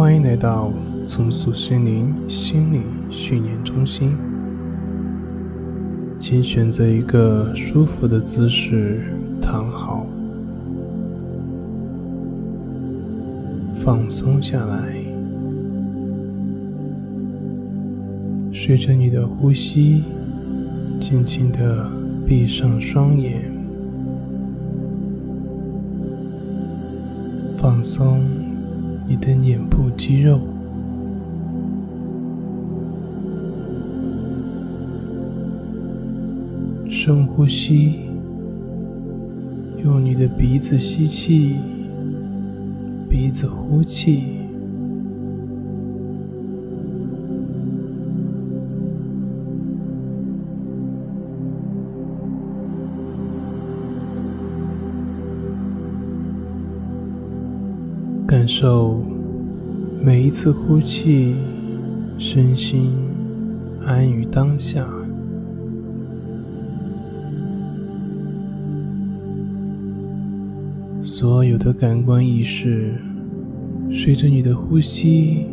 欢迎来到重塑心灵心理训练中心。请选择一个舒服的姿势躺好，放松下来，随着你的呼吸，轻轻的闭上双眼，放松你的眼部肌肉。深呼吸，用你的鼻子吸气，鼻子呼气，手每一次呼气，身心安于当下。所有的感官意识，随着你的呼吸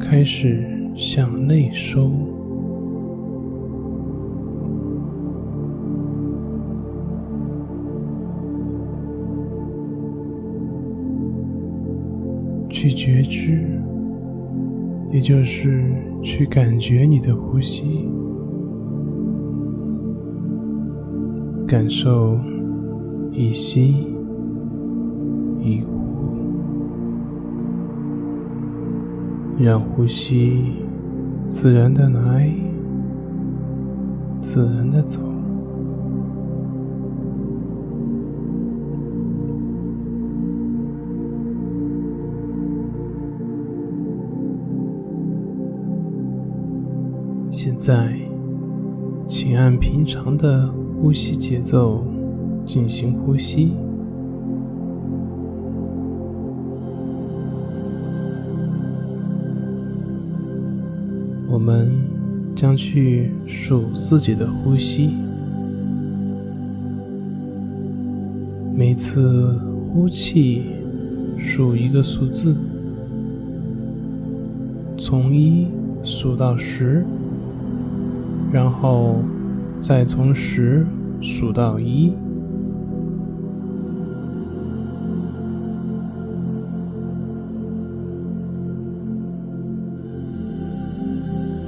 开始向内收，去觉知，也就是去感觉你的呼吸，感受一吸。一呼，让呼吸自然的来，自然的走。现在，请按平常的呼吸节奏进行呼吸。我们将去数自己的呼吸，每次呼气数一个数字，从一数到十，然后再从十数到一。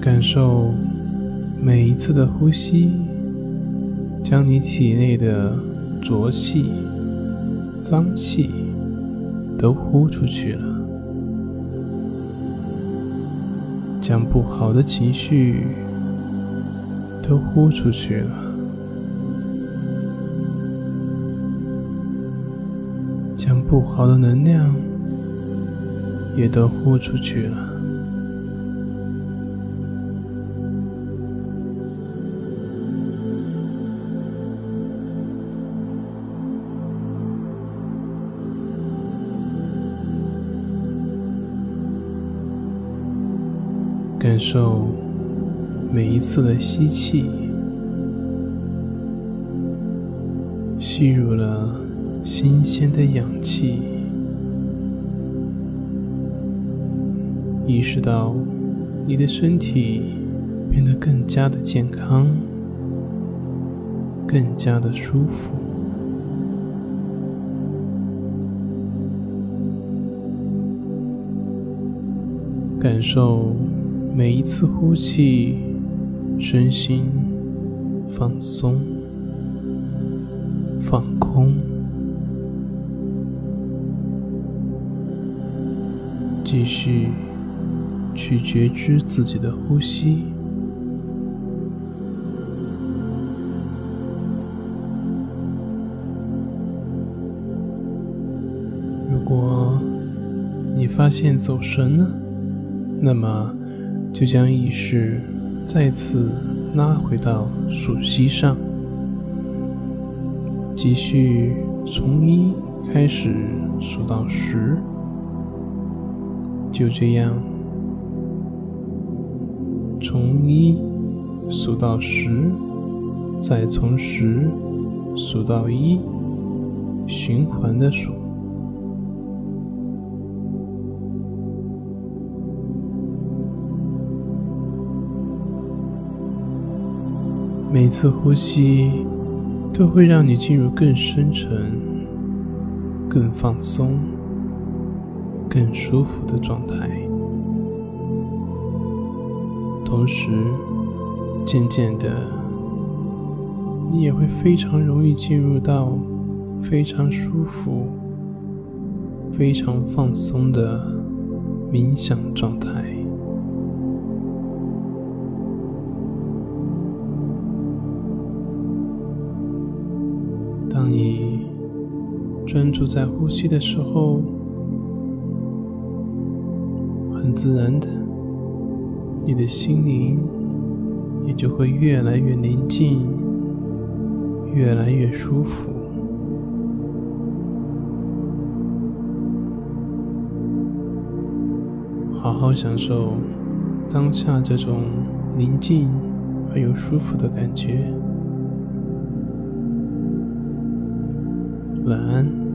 感受每一次的呼吸，将你体内的浊气、脏气都呼出去了，将不好的情绪都呼出去了，将不好的能量也都呼出去了。感受每一次的吸气，吸入了新鲜的氧气，意识到你的身体变得更加的健康，更加的舒服，感受。每一次呼气，身心放松、放空，继续去觉知自己的呼吸。如果你发现走神了，那么。就将意识再次拉回到数息上，继续从一开始数到十，就这样从一数到十，再从十数到一，循环的数。每次呼吸都会让你进入更深沉、更放松、更舒服的状态。同时，渐渐的，你也会非常容易进入到非常舒服、非常放松的冥想状态。专注在呼吸的时候，很自然的。你的心灵也就会越来越宁静，越来越舒服。好好享受当下这种宁静而又舒服的感觉。晚安。